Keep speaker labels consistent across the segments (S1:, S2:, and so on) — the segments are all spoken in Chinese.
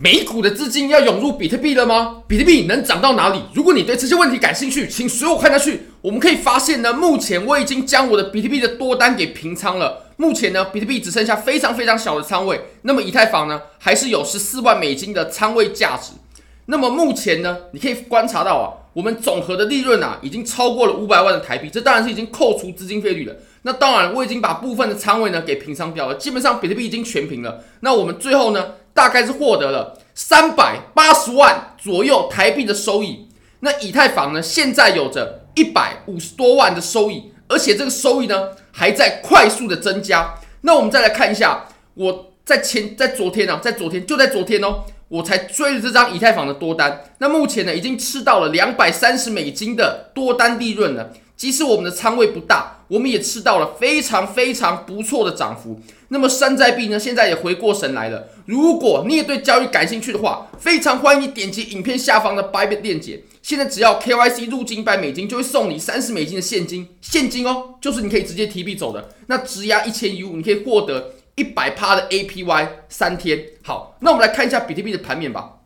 S1: 美股的资金要涌入比特币了吗？比特币能涨到哪里？如果你对这些问题感兴趣，请随我看下去。我们可以发现呢，目前我已经将我的比特币的多单给平仓了。目前呢，比特币只剩下非常非常小的仓位。那么以太坊呢，还是有十四万美金的仓位价值。那么目前呢，你可以观察到啊，我们总和的利润啊，已经超过了五百万的台币。这当然是已经扣除资金费率了。那当然，我已经把部分的仓位呢给平仓掉了。基本上比特币已经全平了。那我们最后呢，大概是获得了三百八十万左右台币的收益。那以太坊呢，现在有着一百五十多万的收益，而且这个收益呢还在快速的增加。那我们再来看一下，我在前在昨天啊，在昨天就在昨天哦。我才追了这张以太坊的多单，那目前呢已经吃到了两百三十美金的多单利润了。即使我们的仓位不大，我们也吃到了非常非常不错的涨幅。那么山寨币呢，现在也回过神来了。如果你也对交易感兴趣的话，非常欢迎你点击影片下方的 Bybit 链接。现在只要 KYC 入金一百美金，就会送你三十美金的现金，现金哦，就是你可以直接提币走的。那质押一千 U，你可以获得。一百趴的 APY 三天，好，那我们来看一下比特币的盘面吧。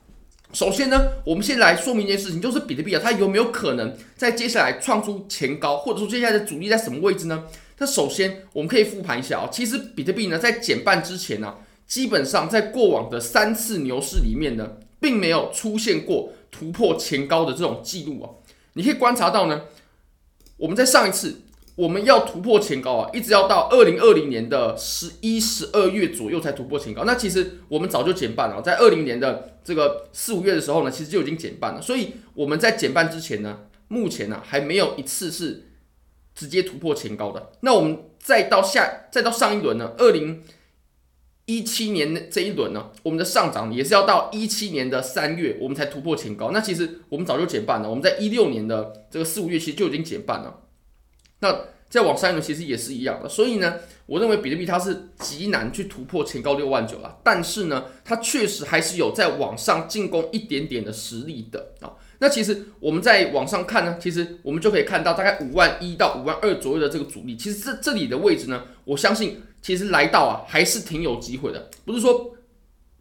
S1: 首先呢，我们先来说明一件事情，就是比特币啊，它有没有可能在接下来创出前高，或者说接下来的阻力在什么位置呢？那首先我们可以复盘一下啊，其实比特币呢在减半之前呢、啊，基本上在过往的三次牛市里面呢，并没有出现过突破前高的这种记录啊。你可以观察到呢，我们在上一次。我们要突破前高啊，一直要到二零二零年的十一、十二月左右才突破前高。那其实我们早就减半了，在二零年的这个四五月的时候呢，其实就已经减半了。所以我们在减半之前呢，目前呢还没有一次是直接突破前高的。那我们再到下，再到上一轮呢，二零一七年这一轮呢，我们的上涨也是要到一七年的三月，我们才突破前高。那其实我们早就减半了，我们在一六年的这个四五月其实就已经减半了。那再往上呢，其实也是一样的，所以呢，我认为比特币它是极难去突破前高六万九了，但是呢，它确实还是有在往上进攻一点点的实力的啊。那其实我们在往上看呢，其实我们就可以看到大概五万一到五万二左右的这个阻力，其实这这里的位置呢，我相信其实来到啊还是挺有机会的，不是说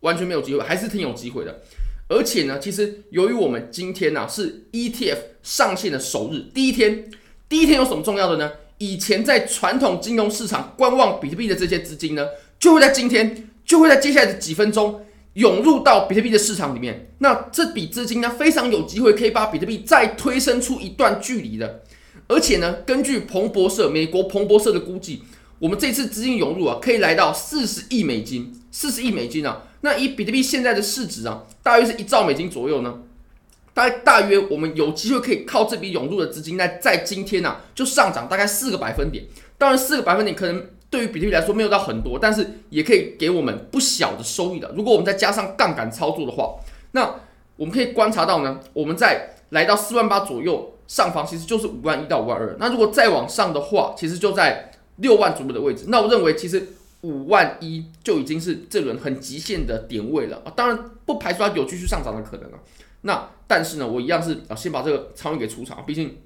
S1: 完全没有机会，还是挺有机会的。而且呢，其实由于我们今天呢、啊、是 ETF 上线的首日，第一天。第一天有什么重要的呢？以前在传统金融市场观望比特币的这些资金呢，就会在今天，就会在接下来的几分钟涌入到比特币的市场里面。那这笔资金呢，非常有机会可以把比特币再推升出一段距离的。而且呢，根据彭博社，美国彭博社的估计，我们这次资金涌入啊，可以来到四十亿美金，四十亿美金啊。那以比特币现在的市值啊，大约是一兆美金左右呢。大大约我们有机会可以靠这笔涌入的资金，在在今天呢、就上涨大概四个百分点。当然，四个百分点可能对于比特币来说没有到很多，但是也可以给我们不小的收益的。如果我们再加上杠杆操作的话，那我们可以观察到呢，我们在来到四万八左右上方，其实就是五万一到五万二。那如果再往上的话，其实就在六万左右的位置。那我认为其实五万一就已经是这轮很极限的点位了啊。当然不排除它有继续上涨的可能啊。那但是呢，我一样是啊，先把这个仓位给出场，毕竟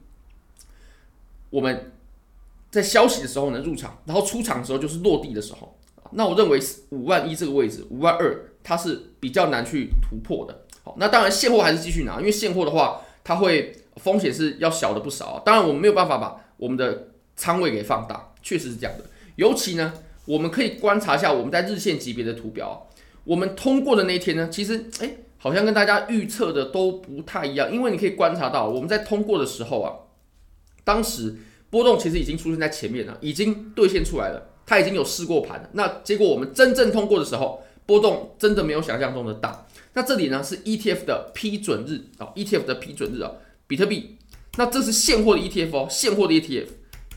S1: 我们在消息的时候呢入场，然后出场的时候就是落地的时候。那我认为五万一这个位置，五万二它是比较难去突破的。好，那当然现货还是继续拿，因为现货的话，它会风险是要小的不少啊。当然我们没有办法把我们的仓位给放大，确实是这样的。尤其呢，我们可以观察一下我们在日线级别的图表，我们通过的那一天呢，其实诶。好像跟大家预测的都不太一样，因为你可以观察到，我们在通过的时候啊，当时波动其实已经出现在前面了，已经兑现出来了，它已经有试过盘了。那结果我们真正通过的时候，波动真的没有想象中的大。那这里呢是 ETF 的批准日啊，ETF 的批准日啊，比特币。那这是现货的 ETF 哦，现货的 ETF，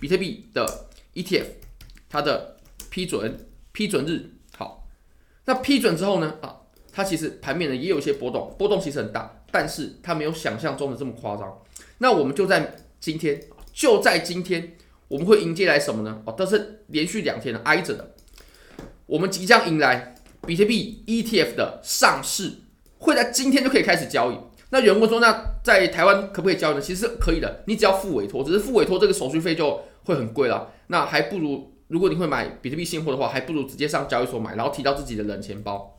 S1: 比特币的 ETF，它的批准批准日好。那批准之后呢啊？它其实盘面呢也有一些波动，波动其实很大，但是它没有想象中的这么夸张。那我们就在今天，就在今天，我们会迎接来什么呢？哦，都是连续两天的挨着的，我们即将迎来比特币 ETF 的上市，会在今天就可以开始交易。那有人问说，那在台湾可不可以交易呢？其实可以的，你只要付委托，只是付委托这个手续费就会很贵了。那还不如，如果你会买比特币现货的话，还不如直接上交易所买，然后提到自己的冷钱包。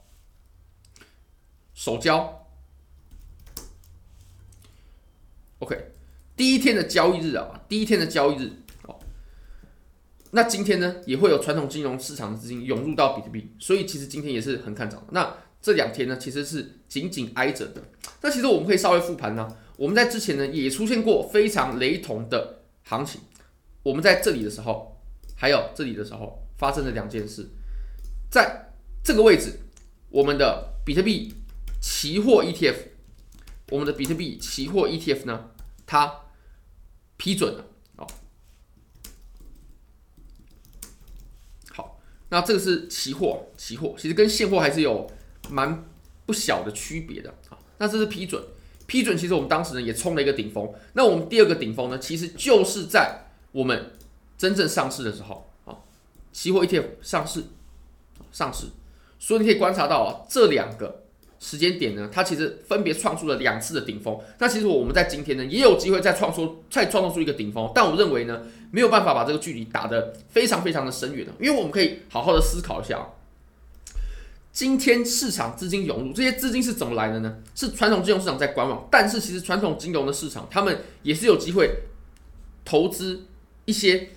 S1: 手交，OK，第一天的交易日啊，第一天的交易日哦，那今天呢也会有传统金融市场的资金涌入到比特币，所以其实今天也是很看涨。那这两天呢其实是紧紧挨着的。那其实我们可以稍微复盘呢，我们在之前呢也出现过非常雷同的行情。我们在这里的时候，还有这里的时候发生了两件事，在这个位置，我们的比特币期货 ETF，我们的比特币期货 ETF 呢，它批准了，哦，好，那这个是期货，期货其实跟现货还是有蛮不小的区别的。啊。那这是批准，批准其实我们当时呢也冲了一个顶峰，那我们第二个顶峰呢，其实就是在我们真正上市的时候。啊，期货 ETF 上市，上市，所以你可以观察到啊，这两个时间点呢，它其实分别创出了两次的顶峰。那其实我们在今天呢，也有机会再创出、再创造出一个顶峰，但我认为呢，没有办法把这个距离打得非常非常的深远的，因为我们可以好好的思考一下，今天市场资金涌入，这些资金是怎么来的呢？是传统金融市场在观望，但是其实传统金融的市场，他们也是有机会投资。一些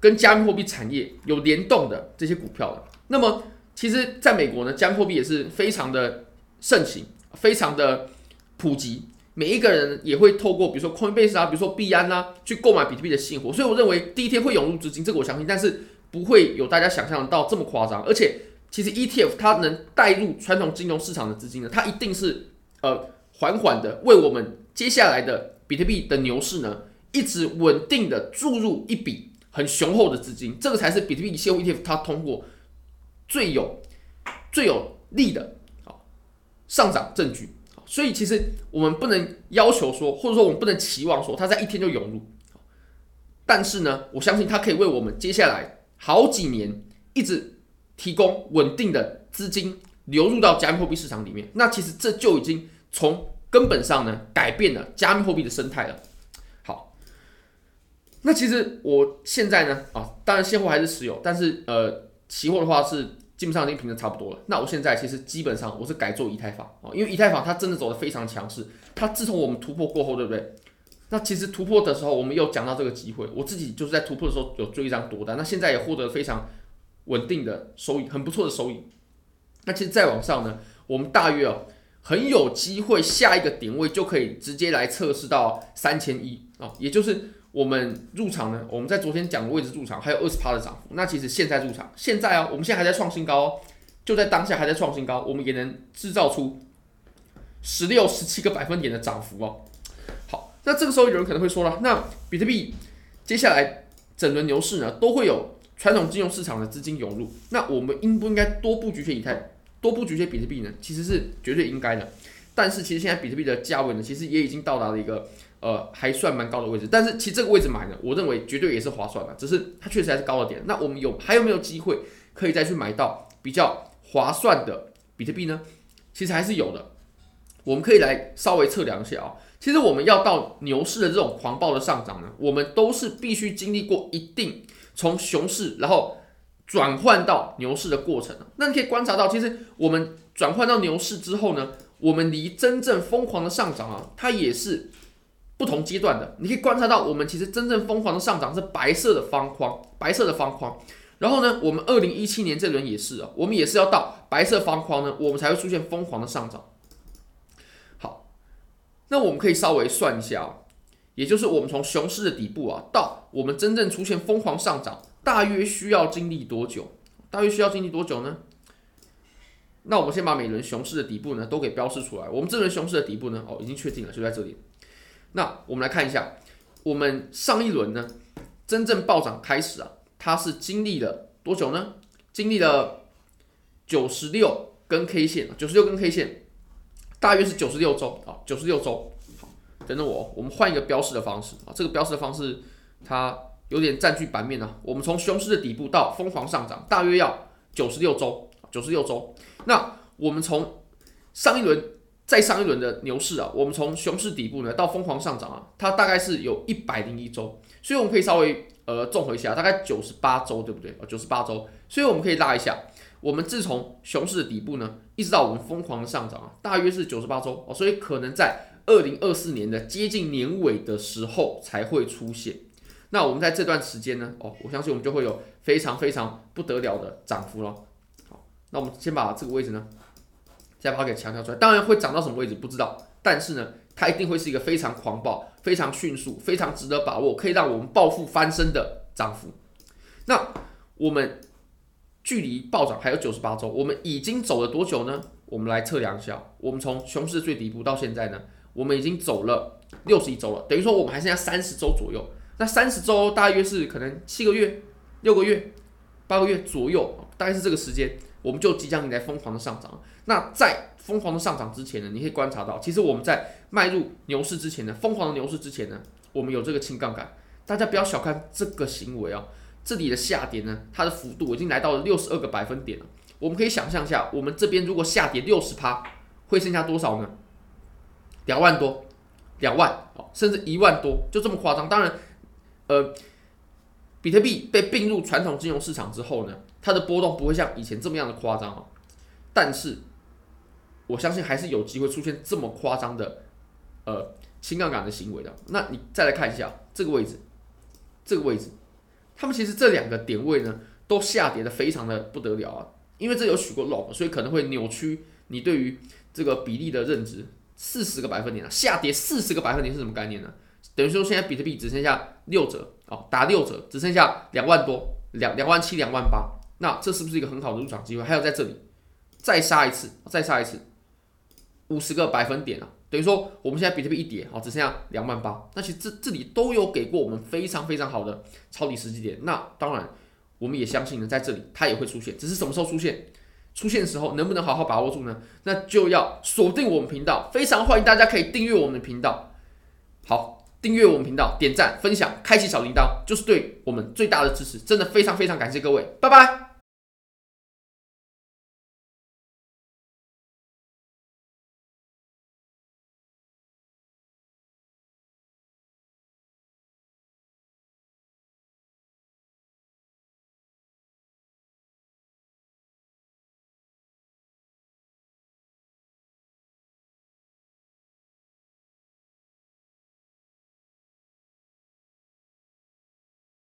S1: 跟加密货币产业有联动的这些股票的，那么其实在美国呢，加密货币也是非常的盛行，非常的普及，每一个人也会透过比如说 Coinbase 啊，比如说币安啊，去购买比特币的现货，所以我认为第一天会涌入资金，这个我相信，但是不会有大家想象到这么夸张，而且其实 ETF 它能带入传统金融市场的资金呢，它一定是呃缓缓的为我们接下来的比特币的牛市呢。一直稳定的注入一笔很雄厚的资金，这个才是比特币现货 ETF 它通过最有最有利的上涨证据。所以其实我们不能要求说，或者说我们不能期望说它在一天就涌入。但是呢，我相信它可以为我们接下来好几年一直提供稳定的资金流入到加密货币市场里面。那其实这就已经从根本上呢改变了加密货币的生态了。好那其实我现在呢，啊，当然现货还是持有，但是呃，期货的话是基本上已经平的差不多了。那我现在其实基本上我是改做以太坊啊，因为以太坊它真的走得非常强势。它自从我们突破过后，对不对？那其实突破的时候，我们有讲到这个机会，我自己就是在突破的时候有追一张多单，那现在也获得非常稳定的收益，很不错的收益。那其实再往上呢，我们大约哦，很有机会下一个点位就可以直接来测试到三千一啊，也就是。我们入场呢？我们在昨天讲的位置入场还有二十趴的涨幅。那其实现在入场，现在啊，我们现在还在创新高哦，就在当下还在创新高，我们也能制造出十六、十七个百分点的涨幅哦。好，那这个时候有人可能会说了，那比特币接下来整轮牛市呢，都会有传统金融市场的资金涌入，那我们应不应该多布局些以太，多布局些比特币呢？其实是绝对应该的。但是其实现在比特币的价位呢，其实也已经到达了一个。呃，还算蛮高的位置，但是其实这个位置买呢，我认为绝对也是划算的，只是它确实还是高了点。那我们有还有没有机会可以再去买到比较划算的比特币呢？其实还是有的，我们可以来稍微测量一下啊。其实我们要到牛市的这种狂暴的上涨呢，我们都是必须经历过一定从熊市然后转换到牛市的过程。那你可以观察到，其实我们转换到牛市之后呢，我们离真正疯狂的上涨啊，它也是。不同阶段的，你可以观察到，我们其实真正疯狂的上涨是白色的方框，白色的方框。然后呢，我们二零一七年这轮也是啊，我们也是要到白色方框呢，我们才会出现疯狂的上涨。好，那我们可以稍微算一下啊，也就是我们从熊市的底部啊，到我们真正出现疯狂上涨，大约需要经历多久？大约需要经历多久呢？那我们先把每轮熊市的底部呢都给标示出来。我们这轮熊市的底部呢，哦，已经确定了，就在这里。那我们来看一下，我们上一轮呢，真正暴涨开始啊，它是经历了多久呢？经历了九十六根 K 线，九十六根 K 线，大约是九十六周啊，九十六周。等等我，我们换一个标示的方式啊，这个标示的方式它有点占据版面啊。我们从熊市的底部到疯狂上涨，大约要九十六周，九十六周。那我们从上一轮。再上一轮的牛市啊，我们从熊市底部呢到疯狂上涨啊，它大概是有一百零一周，所以我们可以稍微呃综合一下，大概九十八周，对不对？哦九十八周，所以我们可以拉一下，我们自从熊市的底部呢，一直到我们疯狂的上涨啊，大约是九十八周哦，所以可能在二零二四年的接近年尾的时候才会出现。那我们在这段时间呢，哦，我相信我们就会有非常非常不得了的涨幅了。那我们先把这个位置呢，再把它给强调出来。当然会涨到什么位置不知道，但是呢，它一定会是一个非常狂暴、非常迅速、非常值得把握，可以让我们暴富翻身的涨幅。那我们。距离暴涨还有九十八周，我们已经走了多久呢？我们来测量一下。我们从熊市最底部到现在呢，我们已经走了六十一周了，等于说我们还剩下三十周左右。那三十周大约是可能七个月、六个月、八个月左右，大概是这个时间，我们就即将迎来疯狂的上涨。那在疯狂的上涨之前呢，你可以观察到，其实我们在迈入牛市之前呢，疯狂的牛市之前呢，我们有这个轻杠杆。大家不要小看这个行为啊。这里的下跌呢，它的幅度已经来到了六十二个百分点了。我们可以想象一下，我们这边如果下跌六十趴，会剩下多少呢？两万多，两万，甚至一万多，就这么夸张。当然，呃，比特币被并入传统金融市场之后呢，它的波动不会像以前这么样的夸张啊。但是，我相信还是有机会出现这么夸张的，呃，轻杠杆的行为的。那你再来看一下这个位置，这个位置。他们其实这两个点位呢，都下跌的非常的不得了啊，因为这有许过 log，所以可能会扭曲你对于这个比例的认知。四十个百分点啊，下跌四十个百分点是什么概念呢？等于说现在比特币只剩下六折哦，打六折，只剩下两万多，两两万七，两万八。那这是不是一个很好的入场机会？还有在这里再杀一次，再杀一次，五十个百分点啊。等于说，我们现在比特币一跌，好，只剩下两万八。那其实这这里都有给过我们非常非常好的抄底时机点。那当然，我们也相信呢，在这里它也会出现，只是什么时候出现？出现的时候能不能好好把握住呢？那就要锁定我们频道。非常欢迎大家可以订阅我们的频道。好，订阅我们频道，点赞、分享、开启小铃铛，就是对我们最大的支持。真的非常非常感谢各位，拜拜。